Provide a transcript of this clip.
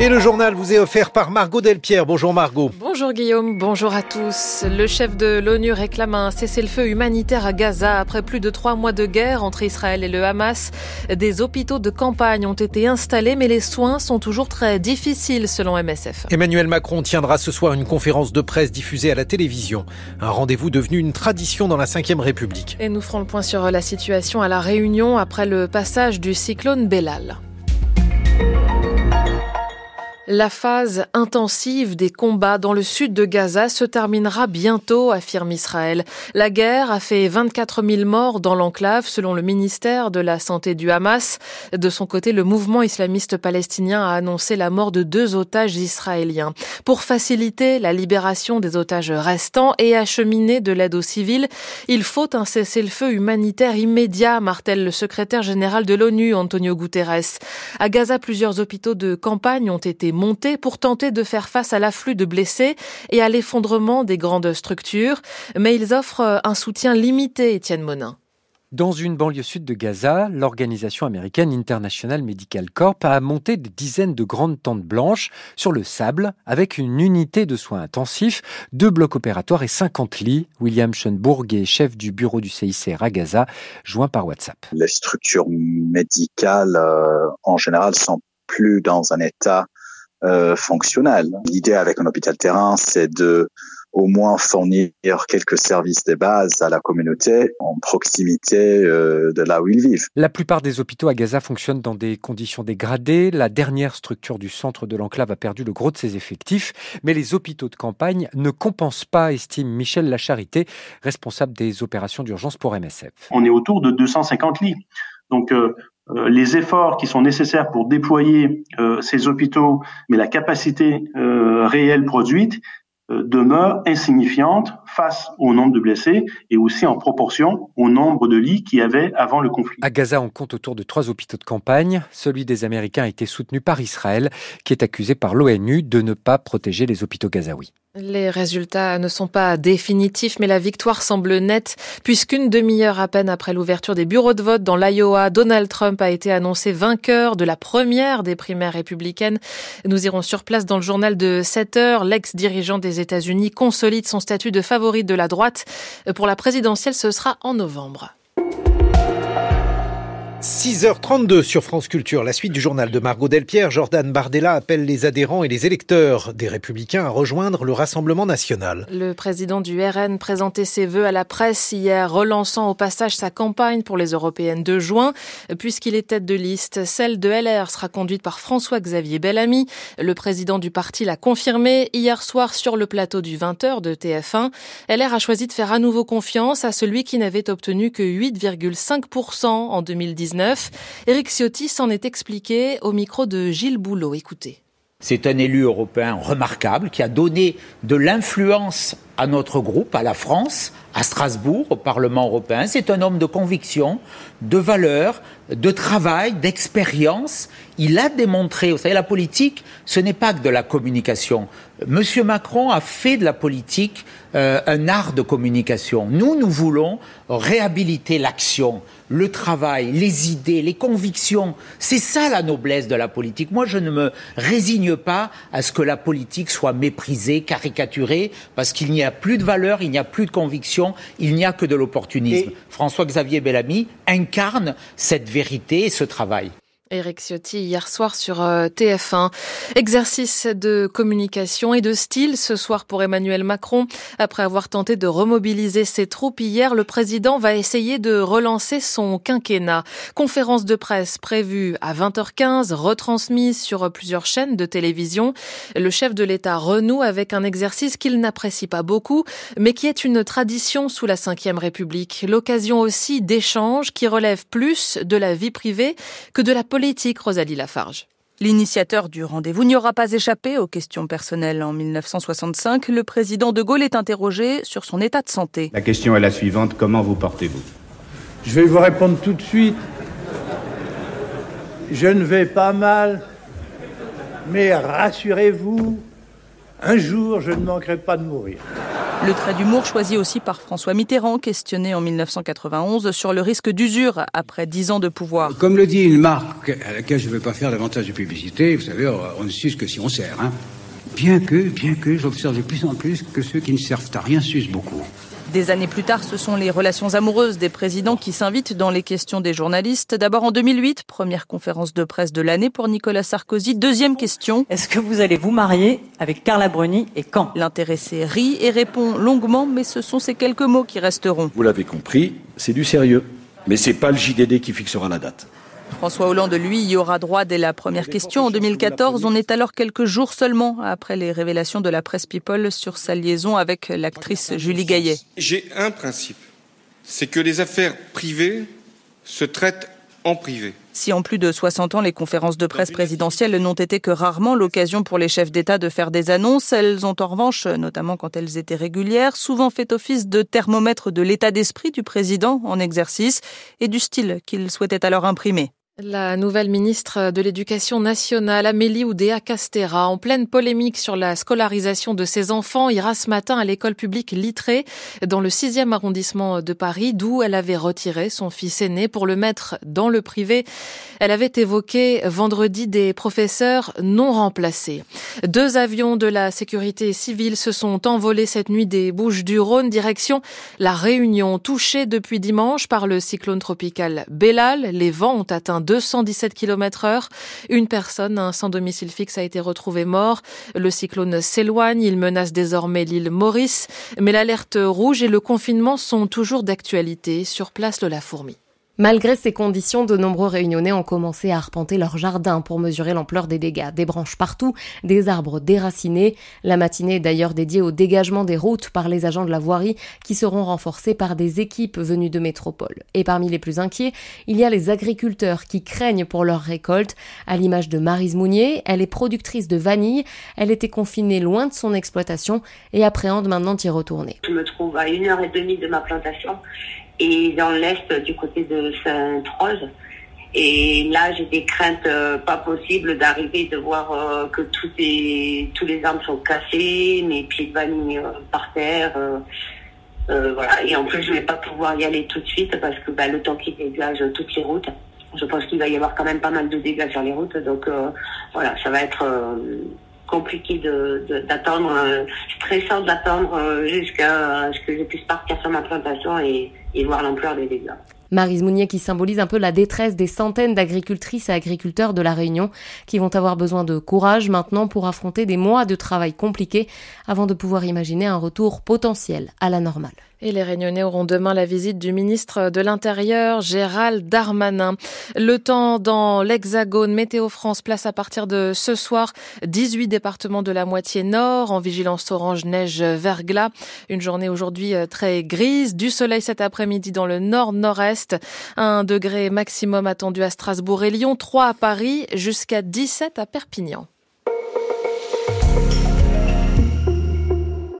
Et le journal vous est offert par Margot Delpierre. Bonjour Margot. Bonjour Guillaume, bonjour à tous. Le chef de l'ONU réclame un cessez-le-feu humanitaire à Gaza après plus de trois mois de guerre entre Israël et le Hamas. Des hôpitaux de campagne ont été installés, mais les soins sont toujours très difficiles selon MSF. Emmanuel Macron tiendra ce soir une conférence de presse diffusée à la télévision. Un rendez-vous devenu une tradition dans la Ve République. Et nous ferons le point sur la situation à La Réunion après le passage du cyclone Bellal. La phase intensive des combats dans le sud de Gaza se terminera bientôt, affirme Israël. La guerre a fait 24 000 morts dans l'enclave, selon le ministère de la Santé du Hamas. De son côté, le mouvement islamiste palestinien a annoncé la mort de deux otages israéliens. Pour faciliter la libération des otages restants et acheminer de l'aide aux civils, il faut un cessez-le-feu humanitaire immédiat, martèle le secrétaire général de l'ONU, Antonio Guterres. À Gaza, plusieurs hôpitaux de campagne ont été monter pour tenter de faire face à l'afflux de blessés et à l'effondrement des grandes structures, mais ils offrent un soutien limité, Étienne Monin. Dans une banlieue sud de Gaza, l'organisation américaine International Medical Corp a monté des dizaines de grandes tentes blanches sur le sable avec une unité de soins intensifs, deux blocs opératoires et 50 lits. William Schoenburg est chef du bureau du CICR à Gaza, joint par WhatsApp. Les structures médicales, euh, en général, sont plus dans un état euh, fonctionnel. L'idée avec un hôpital terrain, c'est de au moins fournir quelques services de base à la communauté en proximité euh, de là où ils vivent. La plupart des hôpitaux à Gaza fonctionnent dans des conditions dégradées. La dernière structure du centre de l'enclave a perdu le gros de ses effectifs, mais les hôpitaux de campagne ne compensent pas, estime Michel Lacharité, responsable des opérations d'urgence pour MSF. On est autour de 250 lits. Donc euh, euh, les efforts qui sont nécessaires pour déployer euh, ces hôpitaux, mais la capacité euh, réelle produite demeure insignifiante face au nombre de blessés et aussi en proportion au nombre de lits qu'il y avait avant le conflit. À Gaza, on compte autour de trois hôpitaux de campagne. Celui des Américains a été soutenu par Israël, qui est accusé par l'ONU de ne pas protéger les hôpitaux gazaouis. Les résultats ne sont pas définitifs, mais la victoire semble nette, puisqu'une demi-heure à peine après l'ouverture des bureaux de vote dans l'Iowa, Donald Trump a été annoncé vainqueur de la première des primaires républicaines. Nous irons sur place dans le journal de 7 heures. L'ex-dirigeant des États-Unis consolide son statut de favori de la droite. Pour la présidentielle, ce sera en novembre. 6h32 sur France Culture, la suite du journal de Margot Delpierre. Jordan Bardella appelle les adhérents et les électeurs des Républicains à rejoindre le Rassemblement national. Le président du RN présentait ses vœux à la presse hier, relançant au passage sa campagne pour les européennes de juin, puisqu'il est tête de liste. Celle de LR sera conduite par François-Xavier Bellamy. Le président du parti l'a confirmé hier soir sur le plateau du 20h de TF1. LR a choisi de faire à nouveau confiance à celui qui n'avait obtenu que 8,5% en 2019 Éric Ciotti s'en est expliqué au micro de Gilles Boulot. Écoutez. C'est un élu européen remarquable qui a donné de l'influence à notre groupe, à la France, à Strasbourg, au Parlement européen. C'est un homme de conviction, de valeur, de travail, d'expérience. Il a démontré, vous savez, la politique, ce n'est pas que de la communication. Monsieur Macron a fait de la politique euh, un art de communication. Nous, nous voulons réhabiliter l'action, le travail, les idées, les convictions. C'est ça la noblesse de la politique. Moi, je ne me résigne pas à ce que la politique soit méprisée, caricaturée, parce qu'il n'y a plus de valeur, il n'y a plus de conviction, il n'y a que de l'opportunisme. François-Xavier Bellamy incarne cette vérité et ce travail. Éric Ciotti hier soir sur euh, TF1. Exercice de communication et de style ce soir pour Emmanuel Macron. Après avoir tenté de remobiliser ses troupes hier, le président va essayer de relancer son quinquennat. Conférence de presse prévue à 20h15, retransmise sur plusieurs chaînes de télévision. Le chef de l'État renoue avec un exercice qu'il n'apprécie pas beaucoup, mais qui est une tradition sous la Ve République. L'occasion aussi d'échanges qui relèvent plus de la vie privée que de la politique politique, Rosalie Lafarge. L'initiateur du rendez-vous n'y aura pas échappé aux questions personnelles. En 1965, le président de Gaulle est interrogé sur son état de santé. La question est la suivante, comment vous portez-vous? Je vais vous répondre tout de suite. Je ne vais pas mal, mais rassurez-vous, un jour je ne manquerai pas de mourir. Le trait d'humour choisi aussi par François Mitterrand, questionné en 1991 sur le risque d'usure après dix ans de pouvoir. Comme le dit une marque à laquelle je ne veux pas faire davantage de publicité, vous savez, on ne suce que si on sert. Hein. Bien que, bien que, j'observe de plus en plus que ceux qui ne servent à rien sucent beaucoup. Des années plus tard, ce sont les relations amoureuses des présidents qui s'invitent dans les questions des journalistes. D'abord en 2008, première conférence de presse de l'année pour Nicolas Sarkozy. Deuxième question. Est-ce que vous allez vous marier avec Carla Bruni et quand? L'intéressé rit et répond longuement, mais ce sont ces quelques mots qui resteront. Vous l'avez compris, c'est du sérieux. Mais c'est pas le JDD qui fixera la date. François Hollande, lui, y aura droit dès la première question en 2014. On est alors quelques jours seulement après les révélations de la presse People sur sa liaison avec l'actrice Julie Gaillet. J'ai un principe, c'est que les affaires privées se traitent en privé. Si en plus de 60 ans, les conférences de presse présidentielles n'ont été que rarement l'occasion pour les chefs d'État de faire des annonces, elles ont en revanche, notamment quand elles étaient régulières, souvent fait office de thermomètre de l'état d'esprit du président en exercice et du style qu'il souhaitait alors imprimer. La nouvelle ministre de l'Éducation nationale, Amélie Oudéa Castera, en pleine polémique sur la scolarisation de ses enfants, ira ce matin à l'école publique Littré, dans le 6e arrondissement de Paris, d'où elle avait retiré son fils aîné pour le mettre dans le privé. Elle avait évoqué vendredi des professeurs non remplacés. Deux avions de la sécurité civile se sont envolés cette nuit des Bouches du Rhône, direction la Réunion, touchée depuis dimanche par le cyclone tropical Bellal. Les vents ont atteint 217 km heure. Une personne, sans domicile fixe, a été retrouvée mort. Le cyclone s'éloigne. Il menace désormais l'île Maurice. Mais l'alerte rouge et le confinement sont toujours d'actualité. Sur place, le La Fourmi. Malgré ces conditions, de nombreux réunionnais ont commencé à arpenter leur jardin pour mesurer l'ampleur des dégâts. Des branches partout, des arbres déracinés. La matinée est d'ailleurs dédiée au dégagement des routes par les agents de la voirie qui seront renforcés par des équipes venues de métropole. Et parmi les plus inquiets, il y a les agriculteurs qui craignent pour leur récolte. À l'image de Marise Mounier, elle est productrice de vanille. Elle était confinée loin de son exploitation et appréhende maintenant d'y retourner. Je me trouve à une heure et demie de ma plantation et dans l'est du côté de Sainte-Rose. Et là, j'ai des craintes euh, pas possibles d'arriver, de voir euh, que tous les arbres sont cassés, mes pieds de vanille euh, par terre. voilà. Et en plus, je vais pas pouvoir y aller tout de suite parce que bah, le temps qui dégage toutes les routes, je pense qu'il va y avoir quand même pas mal de dégâts sur les routes. Donc voilà, ça va être compliqué d'attendre, de, stressant d'attendre jusqu'à ce que je puisse partir sur ma plantation et, et voir l'ampleur des dégâts. Marise Mounier qui symbolise un peu la détresse des centaines d'agricultrices et agriculteurs de la Réunion qui vont avoir besoin de courage maintenant pour affronter des mois de travail compliqués avant de pouvoir imaginer un retour potentiel à la normale. Et les Réunionnais auront demain la visite du ministre de l'Intérieur, Gérald Darmanin. Le temps dans l'Hexagone, Météo France place à partir de ce soir 18 départements de la moitié nord en vigilance orange neige verglas. Une journée aujourd'hui euh, très grise, du soleil cet après-midi dans le nord-nord-est. Un degré maximum attendu à Strasbourg et Lyon, 3 à Paris, jusqu'à 17 à Perpignan.